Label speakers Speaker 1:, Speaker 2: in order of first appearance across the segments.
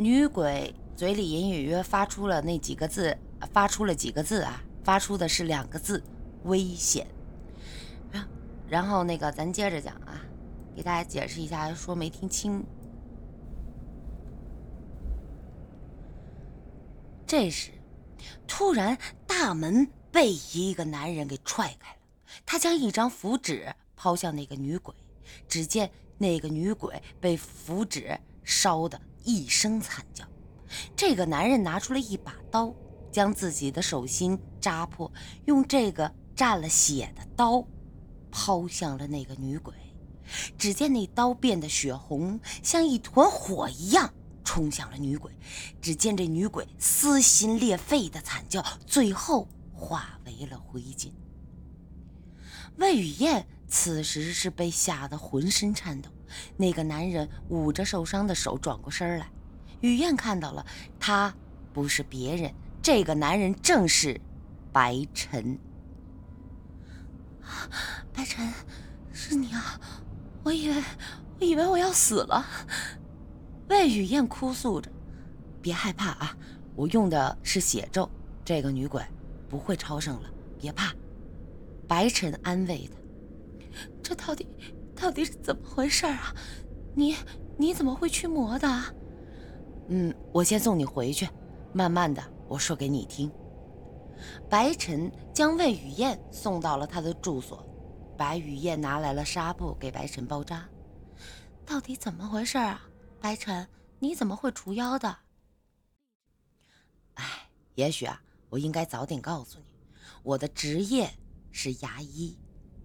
Speaker 1: 女鬼嘴里隐隐约发出了那几个字，发出了几个字啊，发出的是两个字：危险。然后那个咱接着讲啊，给大家解释一下，说没听清。这时，突然大门被一个男人给踹开了，他将一张符纸抛向那个女鬼，只见那个女鬼被符纸烧的一声惨叫。这个男人拿出了一把刀，将自己的手心扎破，用这个沾了血的刀抛向了那个女鬼。只见那刀变得血红，像一团火一样。冲向了女鬼，只见这女鬼撕心裂肺的惨叫，最后化为了灰烬。魏雨燕此时是被吓得浑身颤抖。那个男人捂着受伤的手转过身来，雨燕看到了，他不是别人，这个男人正是白晨。白晨，是你啊！我以为，我以为我要死了。魏雨燕哭诉着：“别害怕啊，我用的是血咒，这个女鬼不会超生了，别怕。”白晨安慰她：“这到底到底是怎么回事啊？你你怎么会驱魔的？”“嗯，我先送你回去，慢慢的我说给你听。”白晨将魏雨燕送到了他的住所，白雨燕拿来了纱布给白晨包扎。到底怎么回事啊？白晨，你怎么会除妖的？哎，也许啊，我应该早点告诉你，我的职业是牙医，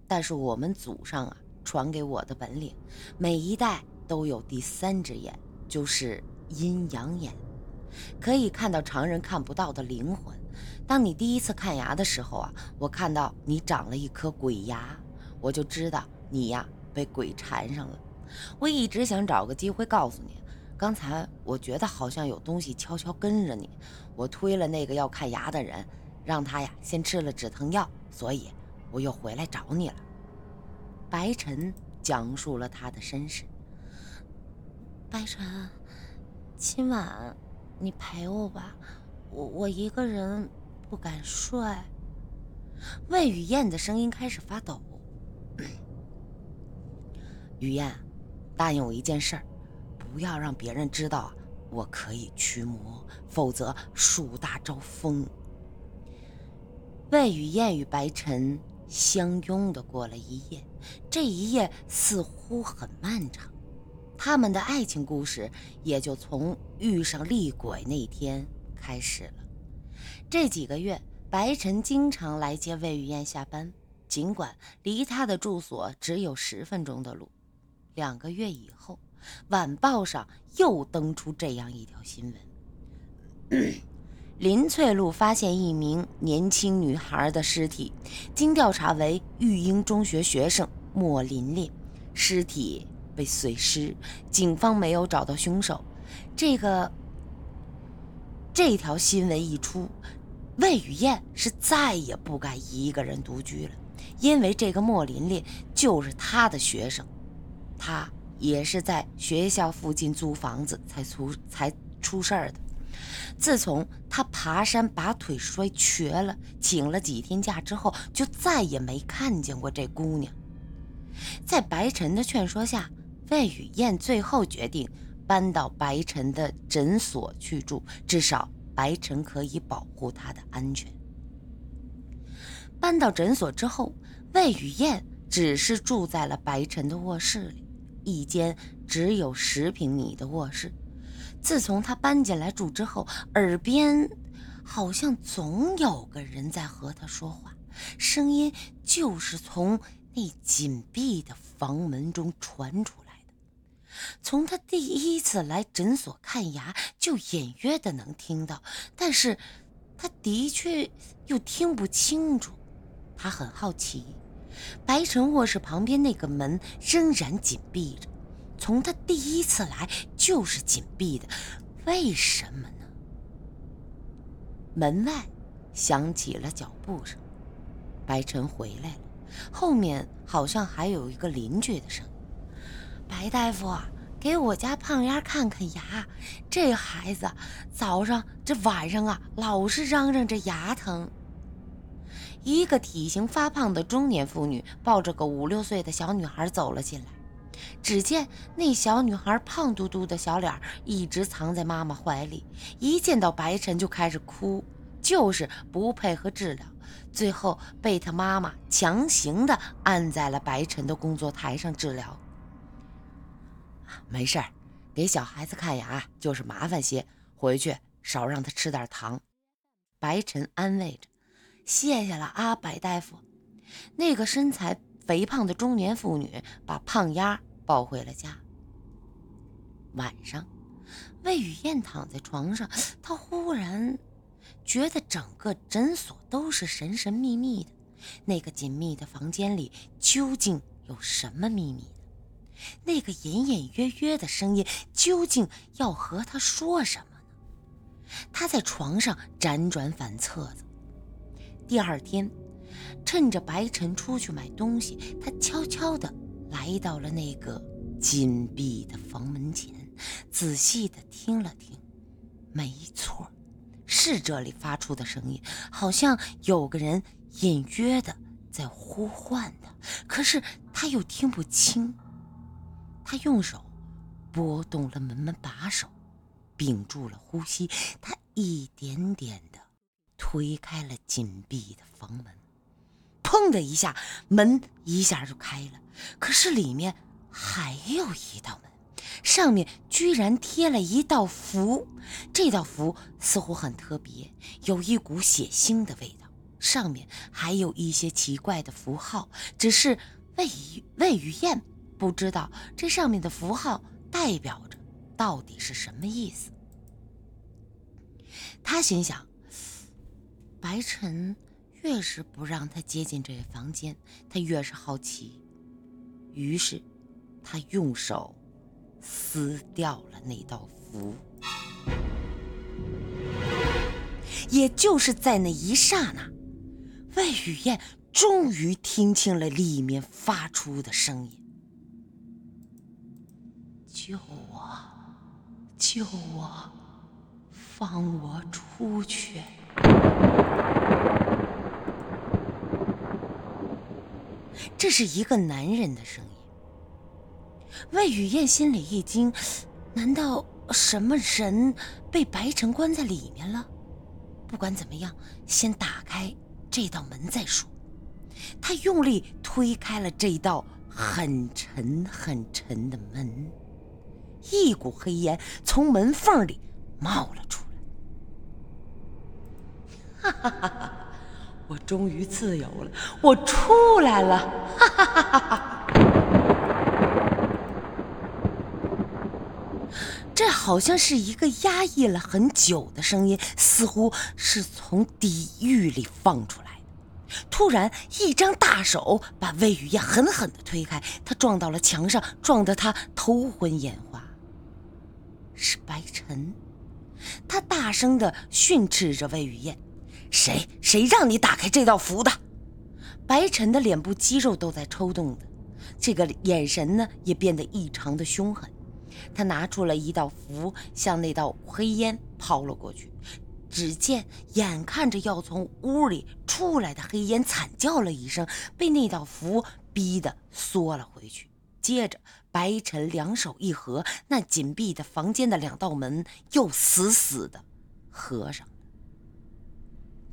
Speaker 1: 但是我们祖上啊传给我的本领，每一代都有第三只眼，就是阴阳眼，可以看到常人看不到的灵魂。当你第一次看牙的时候啊，我看到你长了一颗鬼牙，我就知道你呀被鬼缠上了。我一直想找个机会告诉你，刚才我觉得好像有东西悄悄跟着你，我推了那个要看牙的人，让他呀先吃了止疼药，所以我又回来找你了。白晨讲述了他的身世。白晨，今晚你陪我吧，我我一个人不敢睡。魏雨燕的声音开始发抖。雨燕。答应我一件事儿，不要让别人知道我可以驱魔，否则树大招风。魏雨燕与白晨相拥的过了一夜，这一夜似乎很漫长，他们的爱情故事也就从遇上厉鬼那天开始了。这几个月，白晨经常来接魏雨燕下班，尽管离他的住所只有十分钟的路。两个月以后，晚报上又登出这样一条新闻：林翠路发现一名年轻女孩的尸体，经调查为育英中学学生莫琳琳，尸体被碎尸，警方没有找到凶手。这个这条新闻一出，魏雨燕是再也不敢一个人独居了，因为这个莫琳琳就是她的学生。她也是在学校附近租房子才出才出事儿的。自从他爬山把腿摔瘸了，请了几天假之后，就再也没看见过这姑娘。在白晨的劝说下，魏雨燕最后决定搬到白晨的诊所去住，至少白晨可以保护她的安全。搬到诊所之后，魏雨燕只是住在了白晨的卧室里。一间只有十平米的卧室，自从他搬进来住之后，耳边好像总有个人在和他说话，声音就是从那紧闭的房门中传出来的。从他第一次来诊所看牙，就隐约的能听到，但是他的确又听不清楚。他很好奇。白晨卧室旁边那个门仍然紧闭着，从他第一次来就是紧闭的，为什么呢？门外响起了脚步声，白晨回来了，后面好像还有一个邻居的声音：“白大夫，给我家胖丫看看牙。这孩子早上这晚上啊，老是嚷嚷着牙疼。”一个体型发胖的中年妇女抱着个五六岁的小女孩走了进来。只见那小女孩胖嘟嘟的小脸一直藏在妈妈怀里，一见到白晨就开始哭，就是不配合治疗，最后被他妈妈强行的按在了白晨的工作台上治疗。没事儿，给小孩子看牙就是麻烦些，回去少让他吃点糖。白晨安慰着：“谢谢了啊，白大夫。”那个身材肥胖的中年妇女把胖丫。抱回了家。晚上，魏雨燕躺在床上，她忽然觉得整个诊所都是神神秘秘的。那个紧密的房间里究竟有什么秘密呢？那个隐隐约约的声音究竟要和她说什么呢？她在床上辗转反侧着。第二天，趁着白晨出去买东西，她悄悄地。来到了那个紧闭的房门前，仔细的听了听，没错，是这里发出的声音，好像有个人隐约的在呼唤他，可是他又听不清。他用手拨动了门门把手，屏住了呼吸，他一点点的推开了紧闭的房门。砰的一下，门一下就开了。可是里面还有一道门，上面居然贴了一道符。这道符似乎很特别，有一股血腥的味道。上面还有一些奇怪的符号，只是魏魏雨燕不知道这上面的符号代表着到底是什么意思。他心想：白晨。越是不让他接近这个房间，他越是好奇。于是，他用手撕掉了那道符。也就是在那一刹那，魏雨燕终于听清了里面发出的声音：“救我！救我！放我出去！”这是一个男人的声音。魏雨燕心里一惊，难道什么人被白晨关在里面了？不管怎么样，先打开这道门再说。他用力推开了这道很沉很沉的门，一股黑烟从门缝里冒了出来。哈哈哈哈！我终于自由了，我出来了！哈哈哈哈哈！这好像是一个压抑了很久的声音，似乎是从地狱里放出来的。突然，一张大手把魏雨燕狠狠的推开，她撞到了墙上，撞得她头昏眼花。是白晨，他大声的训斥着魏雨燕。谁谁让你打开这道符的？白晨的脸部肌肉都在抽动着，这个眼神呢也变得异常的凶狠。他拿出了一道符，向那道黑烟抛了过去。只见眼看着要从屋里出来的黑烟惨叫了一声，被那道符逼得缩了回去。接着，白晨两手一合，那紧闭的房间的两道门又死死的合上。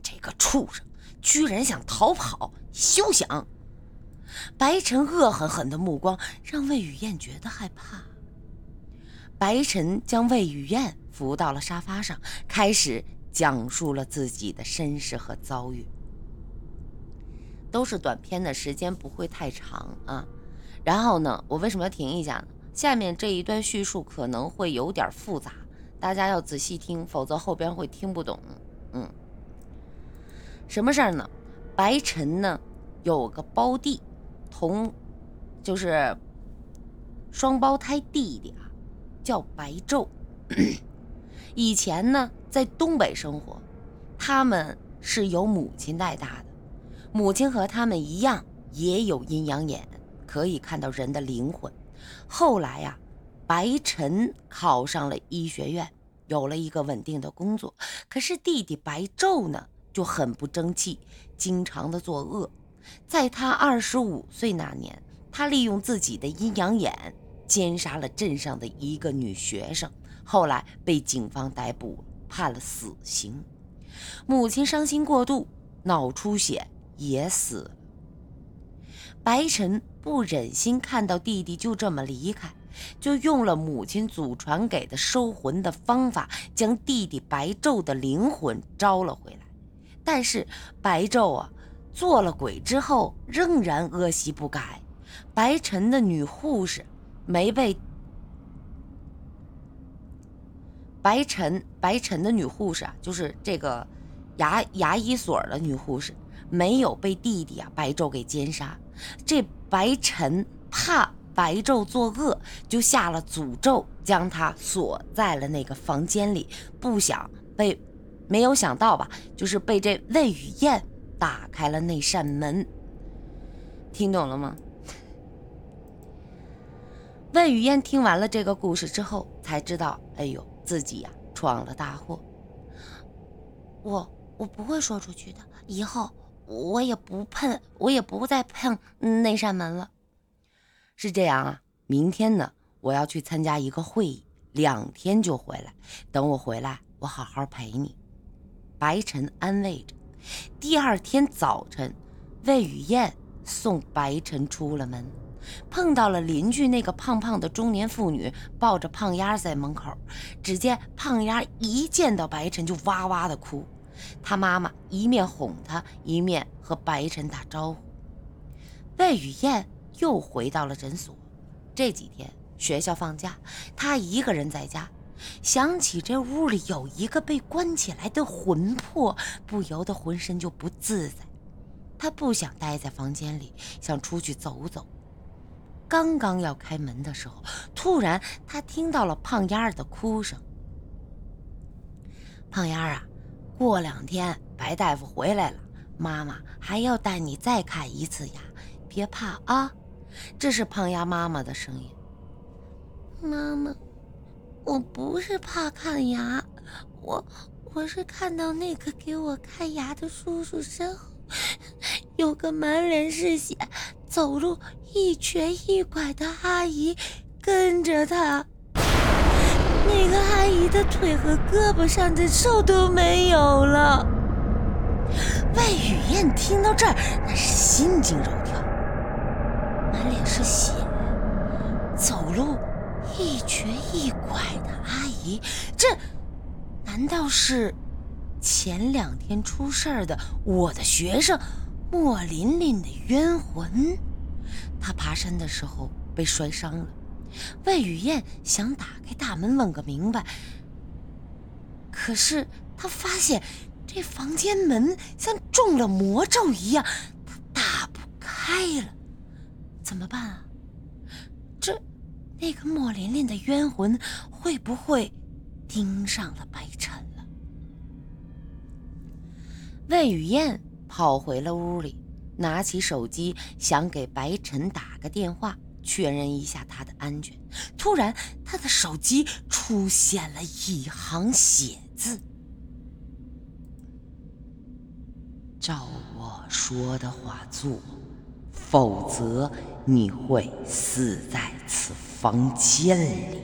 Speaker 1: 这个畜生居然想逃跑，休想！白晨恶狠狠的目光让魏雨燕觉得害怕。白晨将魏雨燕扶到了沙发上，开始讲述了自己的身世和遭遇。都是短片的时间不会太长啊。然后呢，我为什么要停一下呢？下面这一段叙述可能会有点复杂，大家要仔细听，否则后边会听不懂。嗯。什么事儿呢？白晨呢有个胞弟，同就是双胞胎弟弟啊，叫白昼。以前呢在东北生活，他们是由母亲带大的，母亲和他们一样也有阴阳眼，可以看到人的灵魂。后来呀，白晨考上了医学院，有了一个稳定的工作。可是弟弟白昼呢，就很不争气，经常的作恶。在他二十五岁那年，他利用自己的阴阳眼，奸杀了镇上的一个女学生，后来被警方逮捕，判了死刑。母亲伤心过度，脑出血也死。白晨不忍心看到弟弟就这么离开，就用了母亲祖传给的收魂的方法，将弟弟白昼的灵魂招了回来。但是白昼啊，做了鬼之后仍然恶习不改。白晨的女护士没被白晨白晨的女护士啊，就是这个牙牙医所的女护士，没有被弟弟啊白昼给奸杀。这白晨怕白昼作恶，就下了诅咒，将他锁在了那个房间里，不想被，没有想到吧，就是被这魏雨燕打开了那扇门。听懂了吗？魏雨燕听完了这个故事之后，才知道，哎呦，自己呀闯了大祸。
Speaker 2: 我我不会说出去的，以后。我也不碰，我也不再碰那扇门了。
Speaker 1: 是这样啊，明天呢，我要去参加一个会议，两天就回来。等我回来，我好好陪你。白晨安慰着。第二天早晨，魏雨燕送白晨出了门，碰到了邻居那个胖胖的中年妇女，抱着胖丫在门口。只见胖丫一见到白晨就哇哇的哭。他妈妈一面哄他，一面和白晨打招呼。魏雨燕又回到了诊所。这几天学校放假，她一个人在家，想起这屋里有一个被关起来的魂魄，不由得浑身就不自在。他不想待在房间里，想出去走走。刚刚要开门的时候，突然他听到了胖丫儿的哭声。胖丫儿啊！过两天白大夫回来了，妈妈还要带你再看一次牙，别怕啊！这是胖丫妈妈的声音。
Speaker 2: 妈妈，我不是怕看牙，我我是看到那个给我看牙的叔叔身后有个满脸是血、走路一瘸一拐的阿姨跟着他。那个阿姨的腿和胳膊上的肉都没有了。
Speaker 1: 魏雨燕听到这儿，那是心惊肉跳。满脸是血，走路一瘸一拐的阿姨，这难道是前两天出事儿的我的学生莫琳琳的冤魂？她爬山的时候被摔伤了。魏雨燕想打开大门问个明白，可是她发现这房间门像中了魔咒一样，打不开了。怎么办啊？这那个莫琳琳的冤魂会不会盯上了白晨了？魏雨燕跑回了屋里，拿起手机想给白晨打个电话。确认一下他的安全。突然，他的手机出现了一行血字：“照我说的话做，否则你会死在此房间里。”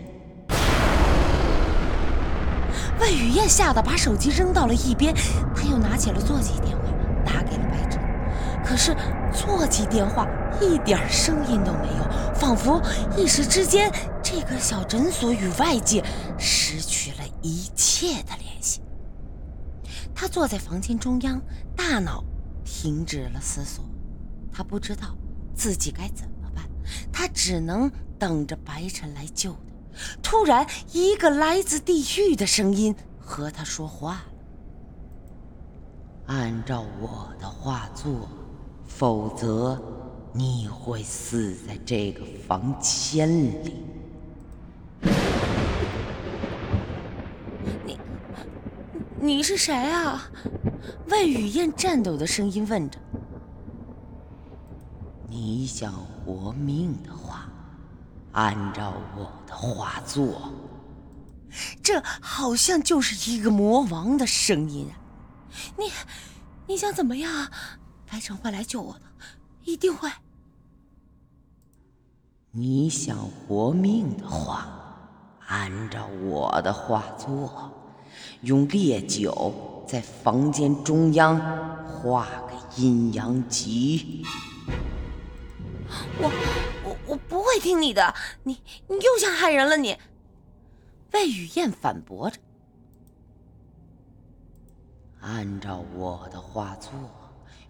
Speaker 1: 魏雨燕吓得把手机扔到了一边，他又拿起了座机电话，打给了白晨。可是座机电话一点声音都没有，仿佛一时之间，这个小诊所与外界失去了一切的联系。他坐在房间中央，大脑停止了思索，他不知道自己该怎么，他只能等着白晨来救他。突然，一个来自地狱的声音和他说话了：“按照我的话做。”否则，你会死在这个房间里。你，你是谁啊？魏雨燕颤抖的声音问着。你想活命的话，按照我的画作。
Speaker 2: 这好像就是一个魔王的声音啊！你，你想怎么样？白城会来救我的，一定会。
Speaker 1: 你想活命的话，按照我的画作，用烈酒在房间中央画个阴阳极。
Speaker 2: 我我我不会听你的，你你又想害人了你。
Speaker 1: 魏雨燕反驳着：“按照我的画作，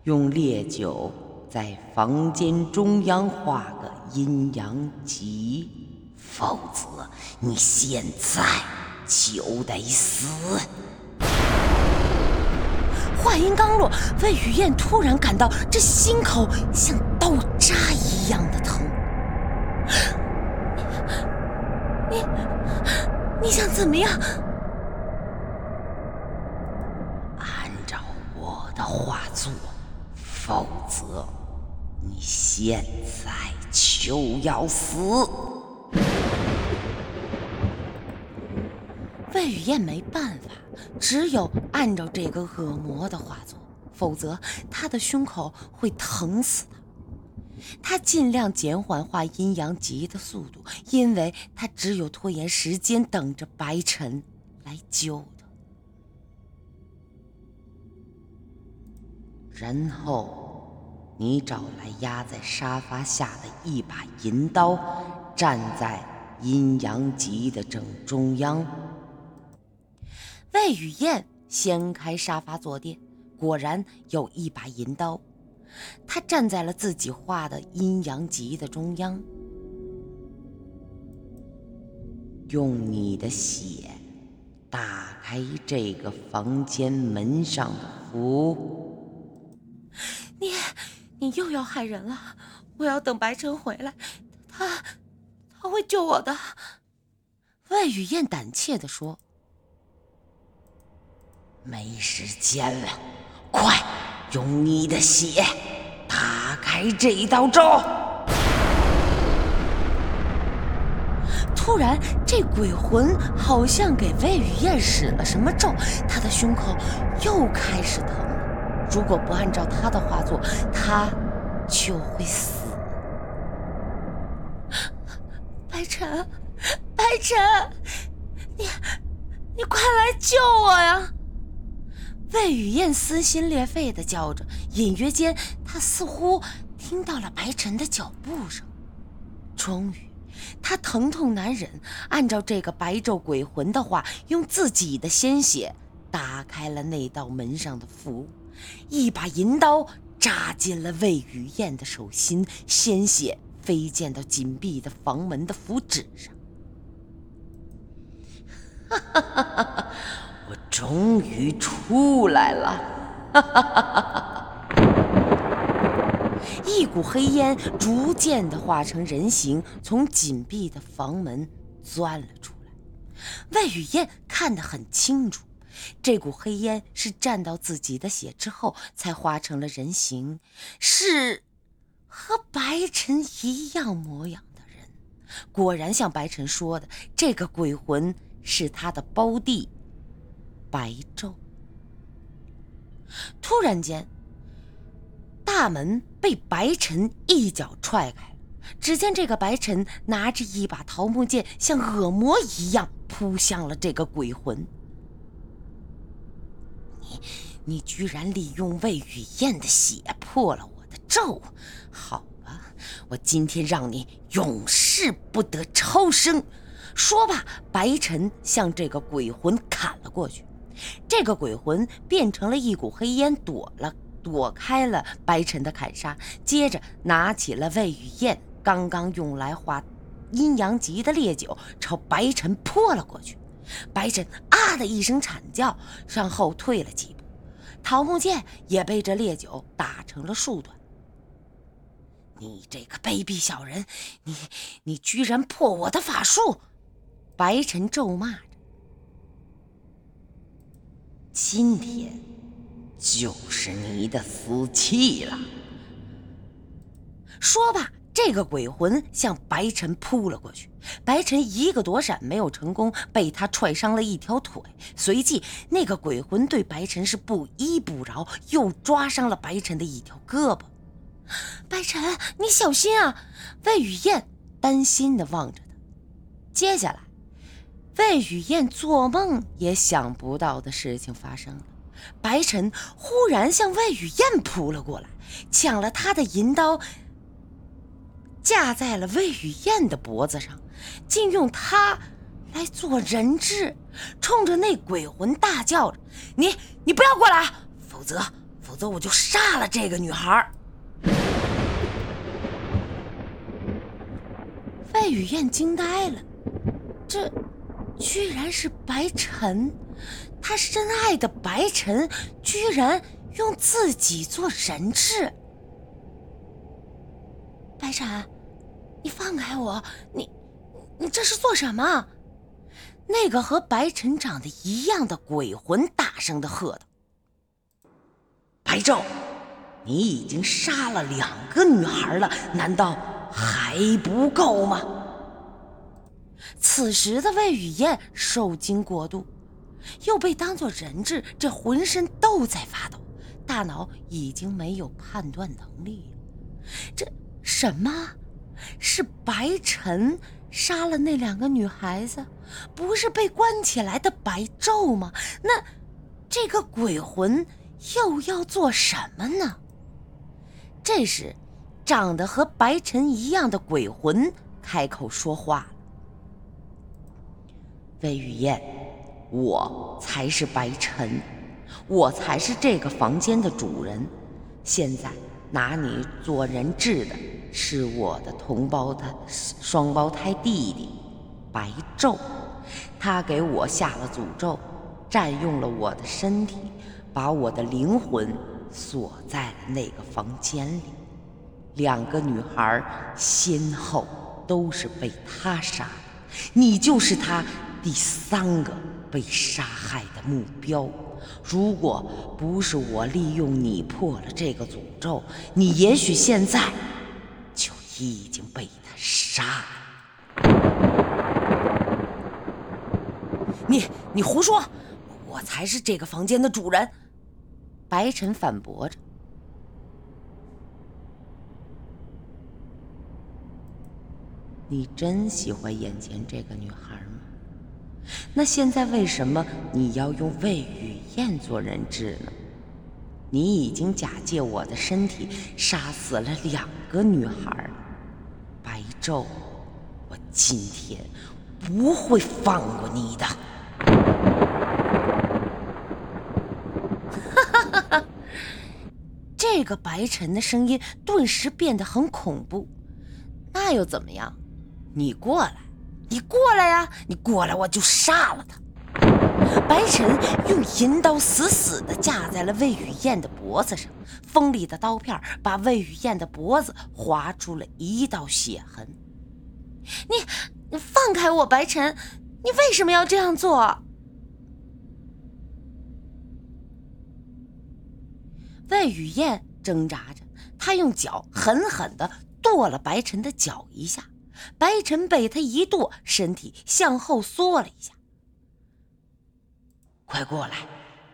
Speaker 1: 用烈酒在房间中央画个阴阳极，否则你现在就得死。”
Speaker 2: 话音刚落，魏雨燕突然感到这心口像刀扎一样的疼。你。你想怎么样？
Speaker 1: 按照我的话做，否则你现在就要死。
Speaker 2: 魏雨燕没办法，只有按照这个恶魔的画作，否则他的胸口会疼死的。他尽量减缓画阴阳极的速度，因为他只有拖延时间，等着白晨来救他。
Speaker 1: 然后，你找来压在沙发下的一把银刀，站在阴阳极的正中央。
Speaker 2: 魏雨燕掀开沙发坐垫，果然有一把银刀。她站在了自己画的阴阳极的中央，
Speaker 1: 用你的血打开这个房间门上的符。
Speaker 2: 你，你又要害人了！我要等白晨回来，他，他会救我的。魏雨燕胆怯地说：“
Speaker 1: 没时间了，快！”用你的血打开这道咒！
Speaker 2: 突然，这鬼魂好像给魏雨燕使了什么咒，她的胸口又开始疼了。如果不按照她的画作，她就会死。白晨，白晨，你，你快来救我呀！魏雨燕撕心裂肺地叫着，隐约间，她似乎听到了白晨的脚步声。终于，她疼痛难忍，按照这个白昼鬼魂的话，用自己的鲜血打开了那道门上的符。一把银刀扎进了魏雨燕的手心，鲜血飞溅到紧闭的房门的符纸上。
Speaker 1: 哈哈哈哈哈！我终于出来了！
Speaker 2: 哈 一股黑烟逐渐的化成人形，从紧闭的房门钻了出来。魏雨燕看得很清楚，这股黑烟是沾到自己的血之后才化成了人形，是和白晨一样模样的人。果然像白晨说的，这个鬼魂是他的胞弟。白昼。突然间，大门被白尘一脚踹开。只见这个白尘拿着一把桃木剑，像恶魔一样扑向了这个鬼魂。你，你居然利用魏雨燕的血破了我的咒！好吧，我今天让你永世不得超生！说罢，白尘向这个鬼魂砍了过去。这个鬼魂变成了一股黑烟，躲了，躲开了白晨的砍杀，接着拿起了魏雨燕刚刚用来画阴阳极的烈酒，朝白晨泼了过去。白晨啊的一声惨叫，向后退了几步，桃木剑也被这烈酒打成了数段。你这个卑鄙小人，你你居然破我的法术！白晨咒骂。
Speaker 1: 今天就是你的死期了。
Speaker 2: 说罢，
Speaker 1: 这个鬼魂向白晨扑了过去，白晨一个躲闪没有成功，被他踹伤了一条腿。随即，那个鬼魂对白晨是不依不饶，又抓伤了白晨的一条胳膊。
Speaker 2: 白晨，你小心啊！
Speaker 1: 魏雨燕担心地望着他。接下来，魏雨燕做梦也想不到的事情发生了：白晨忽然向魏雨燕扑了过来，抢了他的银刀。架在了魏雨燕的脖子上，竟用它来做人质，冲着那鬼魂大叫着：“你你不要过来，否则否则我就杀了这个女孩！”魏雨燕惊呆了，这居然是白晨，他深爱的白晨，居然用自己做人质。
Speaker 2: 白晨。你放开我！你，你这是做什么？
Speaker 1: 那个和白晨长得一样的鬼魂大声的喝道：“白昼，你已经杀了两个女孩了，难道还不够吗？”此时的魏雨燕受惊过度，又被当作人质，这浑身都在发抖，大脑已经没有判断能力了。这什么？是白晨杀了那两个女孩子，不是被关起来的白昼吗？那这个鬼魂又要做什么呢？这时，长得和白晨一样的鬼魂开口说话：“魏雨燕，我才是白晨，我才是这个房间的主人。现在拿你做人质的。”是我的同胞的双胞胎弟弟白昼，他给我下了诅咒，占用了我的身体，把我的灵魂锁在了那个房间里。两个女孩先后都是被他杀，你就是他第三个被杀害的目标。如果不是我利用你破了这个诅咒，你也许现在就……已经被他杀了。你你胡说！我才是这个房间的主人。白晨反驳着。你真喜欢眼前这个女孩吗？那现在为什么你要用魏雨燕做人质呢？你已经假借我的身体杀死了两个女孩。白昼，我今天不会放过你的！哈哈哈哈！这个白晨的声音顿时变得很恐怖。那又怎么样？你过来，你过来呀！你过来，我就杀了他！白晨用银刀死死地架在了魏雨燕的脖子上，锋利的刀片把魏雨燕的脖子划出了一道血痕。
Speaker 2: 你，你放开我，白晨！你为什么要这样做？
Speaker 1: 魏雨燕挣扎着，她用脚狠狠地跺了白晨的脚一下，白晨被他一跺，身体向后缩了一下。快过来，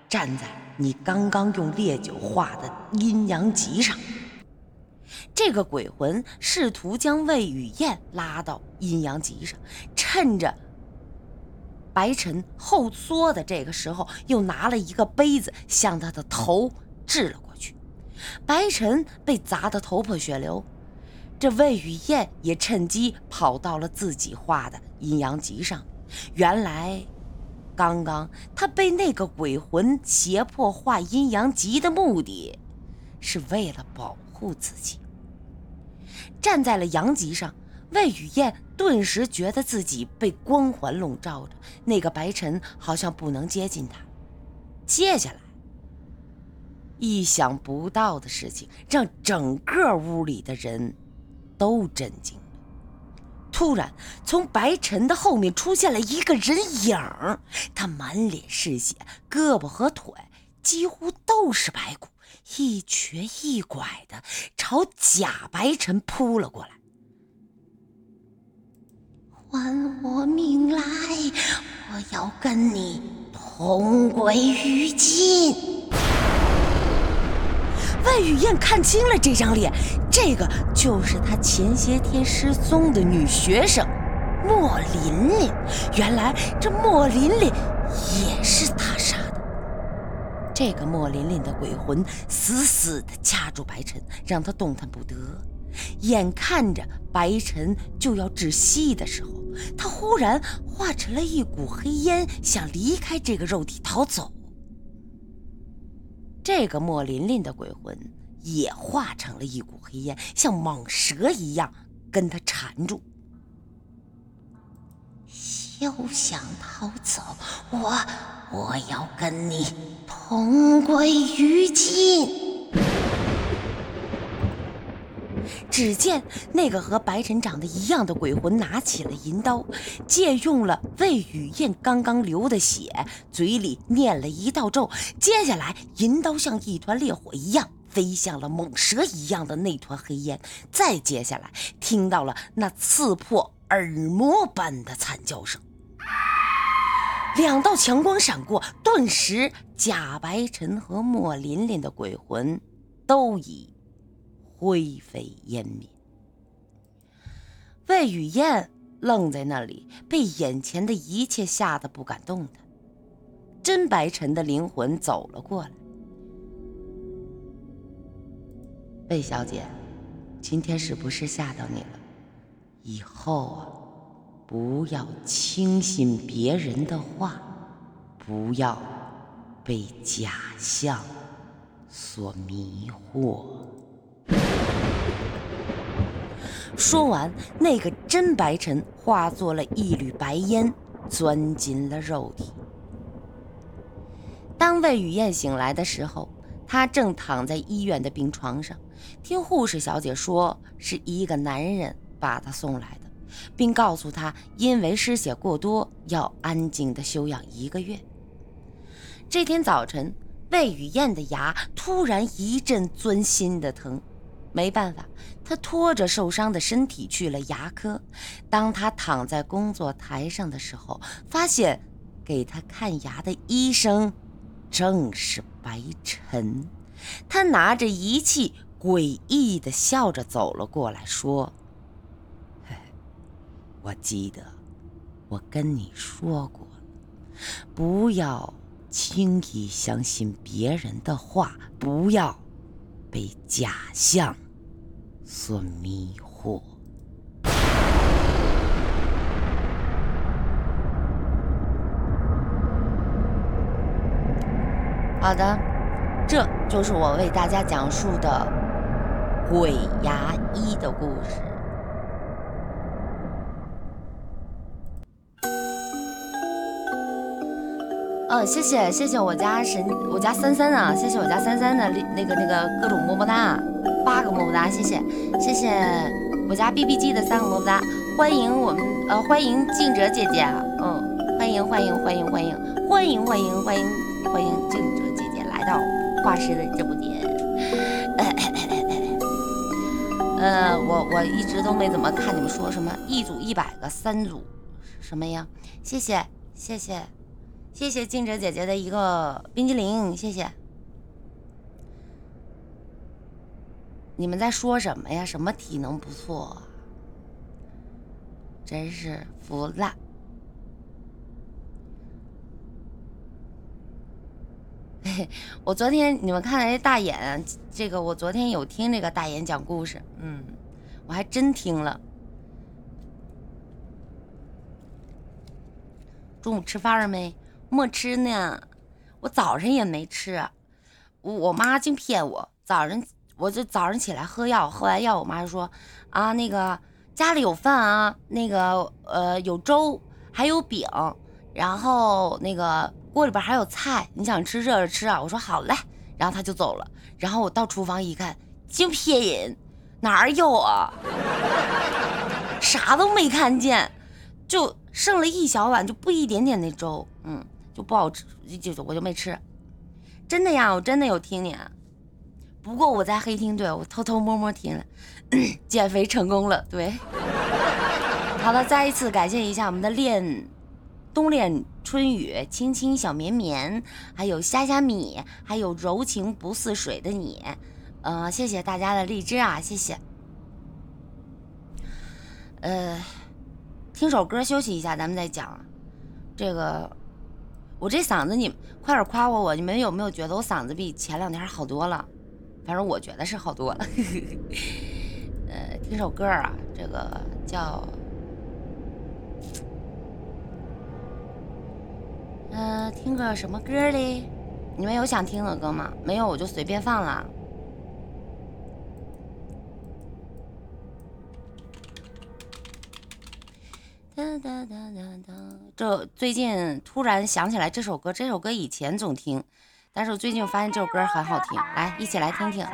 Speaker 1: 站在你刚刚用烈酒画的阴阳极上。这个鬼魂试图将魏雨燕拉到阴阳极上，趁着白晨后缩的这个时候，又拿了一个杯子向他的头掷了过去。白晨被砸得头破血流，这魏雨燕也趁机跑到了自己画的阴阳极上。原来。刚刚她被那个鬼魂胁迫画阴阳极的目的，是为了保护自己。站在了阳极上，魏雨燕顿时觉得自己被光环笼罩着，那个白尘好像不能接近她。接下来，意想不到的事情让整个屋里的人都震惊了，突然从白尘的后面出现了一个人影，他满脸是血，胳膊和腿几乎都是白骨，一瘸一拐的朝假白尘扑了过来。
Speaker 2: 还我命来，我要跟你同归于尽。
Speaker 1: 魏雨燕看清了这张脸，这个就是她前些天失踪的女学生莫琳琳。原来这莫琳琳也是他杀的。这个莫琳琳的鬼魂死死地掐住白晨，让他动弹不得。眼看着白晨就要窒息的时候，他忽然化成了一股黑烟，想离开这个肉体逃走。这个莫琳琳的鬼魂也化成了一股黑烟，像蟒蛇一样跟他缠住。
Speaker 2: 休想逃走！我我要跟你同归于尽！
Speaker 1: 只见那个和白晨长得一样的鬼魂拿起了银刀，借用了魏雨燕刚刚流的血，嘴里念了一道咒。接下来，银刀像一团烈火一样飞向了猛蛇一样的那团黑烟。再接下来，听到了那刺破耳膜般的惨叫声。两道强光闪过，顿时贾白晨和莫琳琳的鬼魂都已灰飞烟灭。魏雨燕愣在那里，被眼前的一切吓得不敢动弹。真白晨的灵魂走了过来：“魏小姐，今天是不是吓到你了？以后啊。”不要轻信别人的话，不要被假象所迷惑。说完，那个真白尘化作了一缕白烟，钻进了肉体。当魏雨燕醒来的时候，她正躺在医院的病床上，听护士小姐说，是一个男人把她送来的。并告诉她，因为失血过多，要安静的休养一个月。这天早晨，魏雨燕的牙突然一阵钻心的疼，没办法，他拖着受伤的身体去了牙科。当他躺在工作台上的时候，发现给他看牙的医生正是白晨。他拿着仪器，诡异的笑着走了过来，说。我记得，我跟你说过，不要轻易相信别人的话，不要被假象所迷惑。好的，这就是我为大家讲述的鬼牙医的故事。嗯，谢谢谢谢我家神我家三三啊，谢谢我家三三的那个那个各种么么哒，八个么么哒，谢谢谢谢我家 B B G 的三个么么哒，欢迎我们呃欢迎静哲姐姐，嗯，欢迎欢迎欢迎欢迎欢迎欢迎欢迎欢迎静哲姐姐来到画师的直播间，呃我我一直都没怎么看你们说什么一组一百个三组什么呀，谢谢谢谢。谢谢静哲姐姐的一个冰激凌，谢谢。你们在说什么呀？什么体能不错？真是服了。我昨天你们看那大眼，这个我昨天有听那个大眼讲故事，嗯，我还真听了。中午吃饭了没？没吃呢，我早上也没吃，我我妈净骗我。早上我就早上起来喝药，喝完药我妈就说啊，那个家里有饭啊，那个呃有粥，还有饼，然后那个锅里边还有菜，你想吃热着吃啊？我说好嘞，然后她就走了。然后我到厨房一看，净骗人，哪有啊？啥都没看见，就剩了一小碗，就不一点点那粥，嗯。就不好吃，就我就没吃。真的呀，我真的有听你。不过我在黑厅，对我偷偷摸摸听了，减肥成功了。对，好了，再一次感谢一下我们的恋冬恋春雨、青青小绵绵，还有虾虾米，还有柔情不似水的你，呃，谢谢大家的荔枝啊，谢谢。呃，听首歌休息一下，咱们再讲。这个，我这嗓子，你快点夸我我，你们有没有觉得我嗓子比前两天好多了？反正我觉得是好多了。呃，听首歌啊，这个叫。嗯，听个什么歌嘞？你们有想听的歌吗？没有，我就随便放了。哒哒哒哒哒！这最近突然想起来这首歌，这首歌以前总听，但是我最近发现这首歌很好听，来，一起来听听。